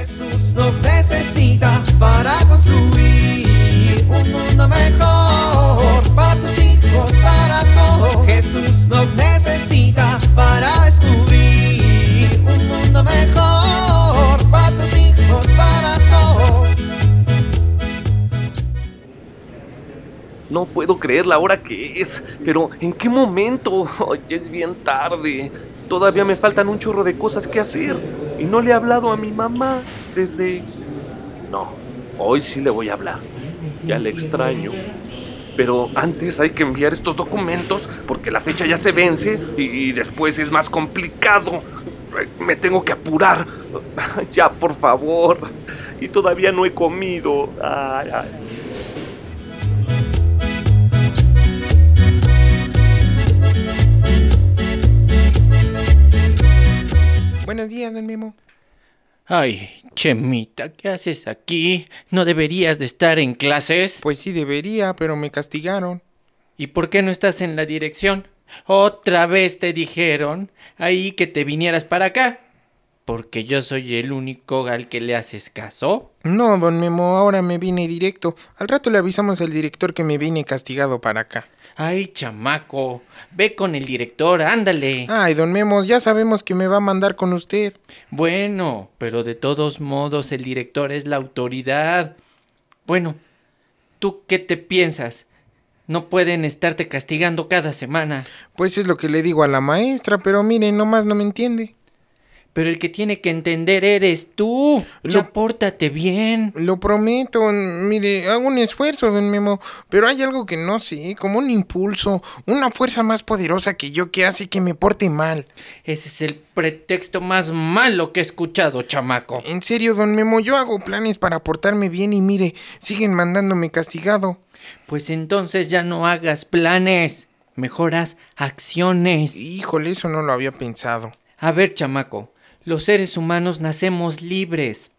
Jesús nos necesita para construir un mundo mejor para tus hijos, para todos. Jesús nos necesita para descubrir un mundo mejor para tus hijos, para todos. No puedo creer la hora que es. Pero, ¿en qué momento? Ya es bien tarde. Todavía me faltan un chorro de cosas que hacer. Y no le he hablado a mi mamá desde... No, hoy sí le voy a hablar. Ya le extraño. Pero antes hay que enviar estos documentos porque la fecha ya se vence y después es más complicado. Me tengo que apurar. Ya, por favor. Y todavía no he comido. Ay, ay. Buenos días, don Memo. Ay, Chemita, ¿qué haces aquí? ¿No deberías de estar en clases? Pues sí debería, pero me castigaron. ¿Y por qué no estás en la dirección? Otra vez te dijeron ahí que te vinieras para acá. Porque yo soy el único al que le haces caso. No, don Memo, ahora me vine directo. Al rato le avisamos al director que me vine castigado para acá. Ay, chamaco, ve con el director, ándale. Ay, don Memo, ya sabemos que me va a mandar con usted. Bueno, pero de todos modos el director es la autoridad. Bueno, ¿tú qué te piensas? No pueden estarte castigando cada semana. Pues es lo que le digo a la maestra, pero miren, nomás no me entiende. Pero el que tiene que entender eres tú. Ya Lo- pórtate bien. Lo prometo, mire, hago un esfuerzo, don Memo, pero hay algo que no sé, como un impulso, una fuerza más poderosa que yo que hace que me porte mal. Ese es el pretexto más malo que he escuchado, chamaco. En serio, don Memo, yo hago planes para portarme bien y mire, siguen mandándome castigado. Pues entonces ya no hagas planes. Mejor haz acciones. Híjole, eso no lo había pensado. A ver, chamaco, los seres humanos nacemos libres.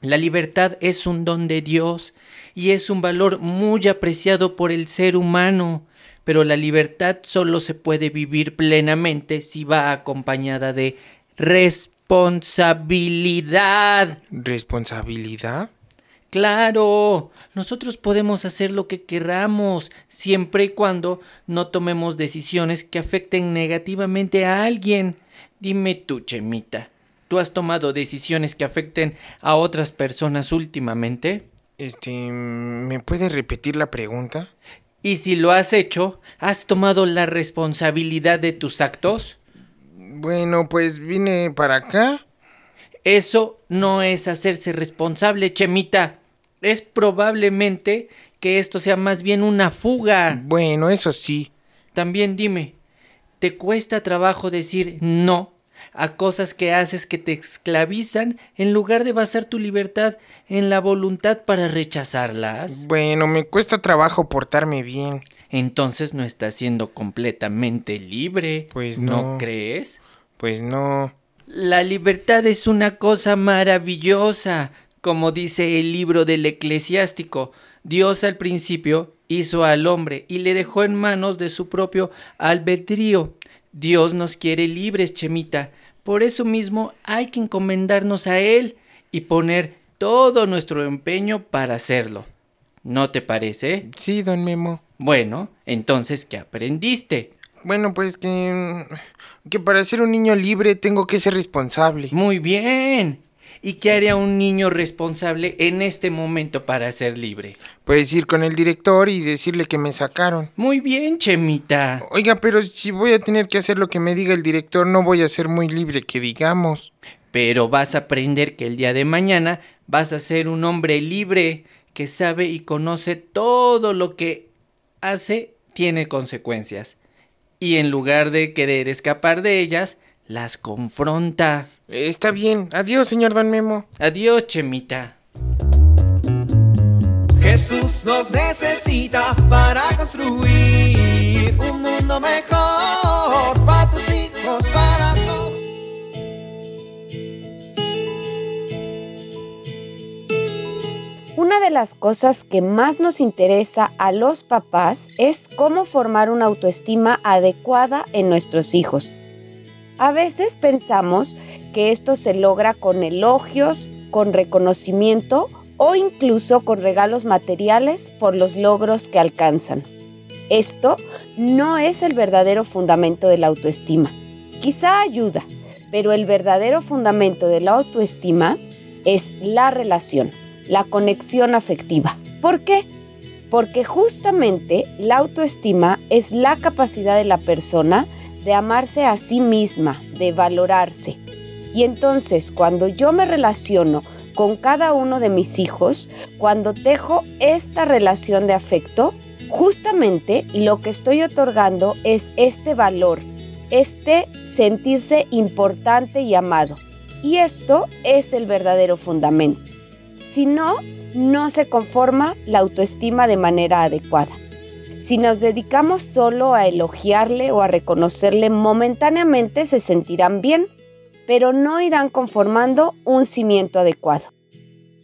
La libertad es un don de Dios y es un valor muy apreciado por el ser humano. Pero la libertad solo se puede vivir plenamente si va acompañada de responsabilidad. ¿Responsabilidad? Claro, nosotros podemos hacer lo que queramos, siempre y cuando no tomemos decisiones que afecten negativamente a alguien. Dime tú, Chemita, ¿tú has tomado decisiones que afecten a otras personas últimamente? Este, ¿me puede repetir la pregunta? Y si lo has hecho, ¿has tomado la responsabilidad de tus actos? Bueno, pues vine para acá. Eso no es hacerse responsable, Chemita. Es probablemente que esto sea más bien una fuga. Bueno, eso sí. También dime, ¿te cuesta trabajo decir no a cosas que haces que te esclavizan en lugar de basar tu libertad en la voluntad para rechazarlas? Bueno, me cuesta trabajo portarme bien. Entonces no estás siendo completamente libre. Pues ¿No no. crees? Pues no. La libertad es una cosa maravillosa, como dice el libro del eclesiástico. Dios al principio hizo al hombre y le dejó en manos de su propio albedrío. Dios nos quiere libres, Chemita. Por eso mismo hay que encomendarnos a Él y poner todo nuestro empeño para hacerlo. ¿No te parece? Sí, don Memo. Bueno, entonces, ¿qué aprendiste? Bueno, pues que... que para ser un niño libre tengo que ser responsable. Muy bien. ¿Y qué haría un niño responsable en este momento para ser libre? Puedes ir con el director y decirle que me sacaron. Muy bien, Chemita. Oiga, pero si voy a tener que hacer lo que me diga el director, no voy a ser muy libre, que digamos. Pero vas a aprender que el día de mañana vas a ser un hombre libre que sabe y conoce todo lo que hace tiene consecuencias. Y en lugar de querer escapar de ellas, las confronta. Está bien. Adiós, señor Don Memo. Adiós, Chemita. Jesús nos necesita para construir un mundo mejor para tus hijos, para todos. Una de las cosas que más nos interesa a los papás es cómo formar una autoestima adecuada en nuestros hijos. A veces pensamos que esto se logra con elogios con reconocimiento o incluso con regalos materiales por los logros que alcanzan. Esto no es el verdadero fundamento de la autoestima. Quizá ayuda, pero el verdadero fundamento de la autoestima es la relación, la conexión afectiva. ¿Por qué? Porque justamente la autoestima es la capacidad de la persona de amarse a sí misma, de valorarse. Y entonces cuando yo me relaciono con cada uno de mis hijos, cuando tejo esta relación de afecto, justamente lo que estoy otorgando es este valor, este sentirse importante y amado. Y esto es el verdadero fundamento. Si no, no se conforma la autoestima de manera adecuada. Si nos dedicamos solo a elogiarle o a reconocerle, momentáneamente se sentirán bien, pero no irán conformando un cimiento adecuado.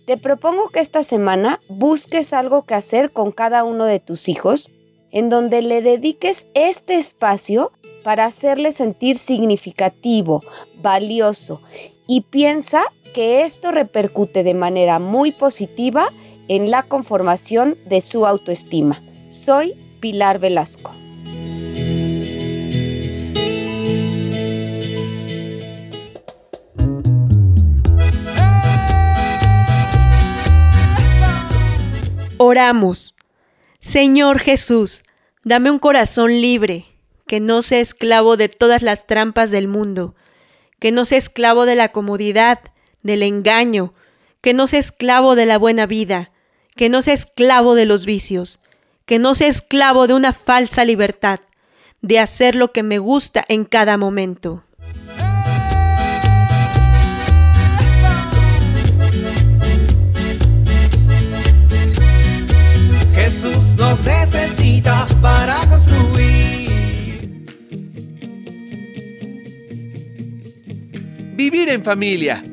Te propongo que esta semana busques algo que hacer con cada uno de tus hijos, en donde le dediques este espacio para hacerle sentir significativo, valioso y piensa que esto repercute de manera muy positiva en la conformación de su autoestima. Soy Pilar Velasco. Oramos. Señor Jesús, dame un corazón libre, que no sea esclavo de todas las trampas del mundo, que no sea esclavo de la comodidad, del engaño, que no sea esclavo de la buena vida, que no sea esclavo de los vicios, que no sea esclavo de una falsa libertad, de hacer lo que me gusta en cada momento. Jesús nos necesita para construir. Vivir en familia.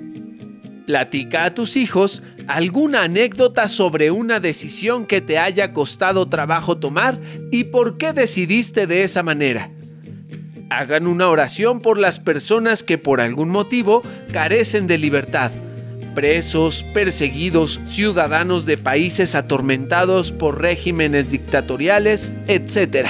Platica a tus hijos alguna anécdota sobre una decisión que te haya costado trabajo tomar y por qué decidiste de esa manera. Hagan una oración por las personas que por algún motivo carecen de libertad presos, perseguidos, ciudadanos de países atormentados por regímenes dictatoriales, etc.